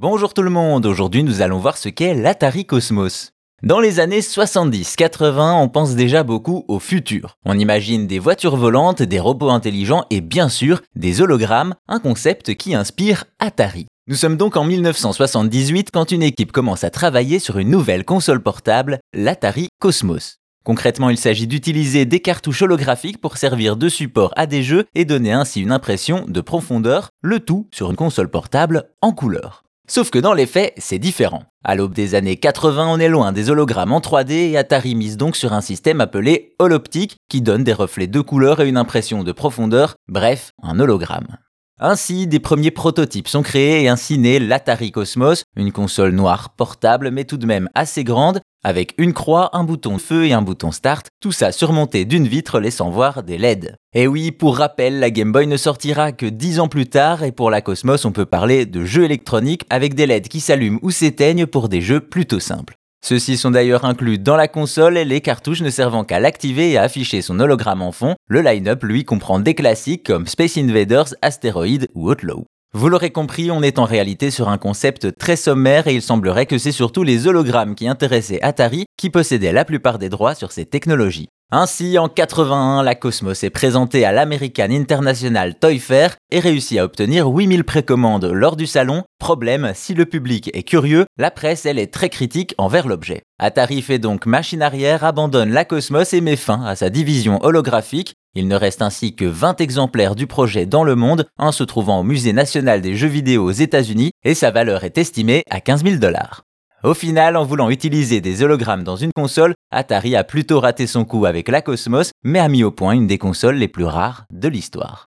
Bonjour tout le monde, aujourd'hui nous allons voir ce qu'est l'Atari Cosmos. Dans les années 70-80, on pense déjà beaucoup au futur. On imagine des voitures volantes, des robots intelligents et bien sûr des hologrammes, un concept qui inspire Atari. Nous sommes donc en 1978 quand une équipe commence à travailler sur une nouvelle console portable, l'Atari Cosmos. Concrètement, il s'agit d'utiliser des cartouches holographiques pour servir de support à des jeux et donner ainsi une impression de profondeur, le tout sur une console portable en couleur. Sauf que dans les faits, c'est différent. À l'aube des années 80, on est loin des hologrammes en 3D et Atari mise donc sur un système appelé holoptique qui donne des reflets de couleur et une impression de profondeur, bref, un hologramme. Ainsi, des premiers prototypes sont créés et ainsi naît l'Atari Cosmos, une console noire portable mais tout de même assez grande, avec une croix, un bouton feu et un bouton start, tout ça surmonté d'une vitre laissant voir des LED. Et oui, pour rappel, la Game Boy ne sortira que 10 ans plus tard et pour la Cosmos on peut parler de jeux électroniques avec des LED qui s'allument ou s'éteignent pour des jeux plutôt simples. Ceux-ci sont d'ailleurs inclus dans la console et les cartouches ne servant qu'à l'activer et à afficher son hologramme en fond. Le line-up, lui, comprend des classiques comme Space Invaders, Asteroid ou Outlaw. Vous l'aurez compris, on est en réalité sur un concept très sommaire et il semblerait que c'est surtout les hologrammes qui intéressaient Atari qui possédaient la plupart des droits sur ces technologies. Ainsi, en 81, la Cosmos est présentée à l'American International Toy Fair et réussit à obtenir 8000 précommandes lors du salon. Problème, si le public est curieux, la presse, elle, est très critique envers l'objet. Atari fait donc machine arrière, abandonne la Cosmos et met fin à sa division holographique. Il ne reste ainsi que 20 exemplaires du projet dans le monde, un se trouvant au Musée national des jeux vidéo aux États-Unis, et sa valeur est estimée à 15 000 dollars. Au final, en voulant utiliser des hologrammes dans une console, Atari a plutôt raté son coup avec la Cosmos, mais a mis au point une des consoles les plus rares de l'histoire.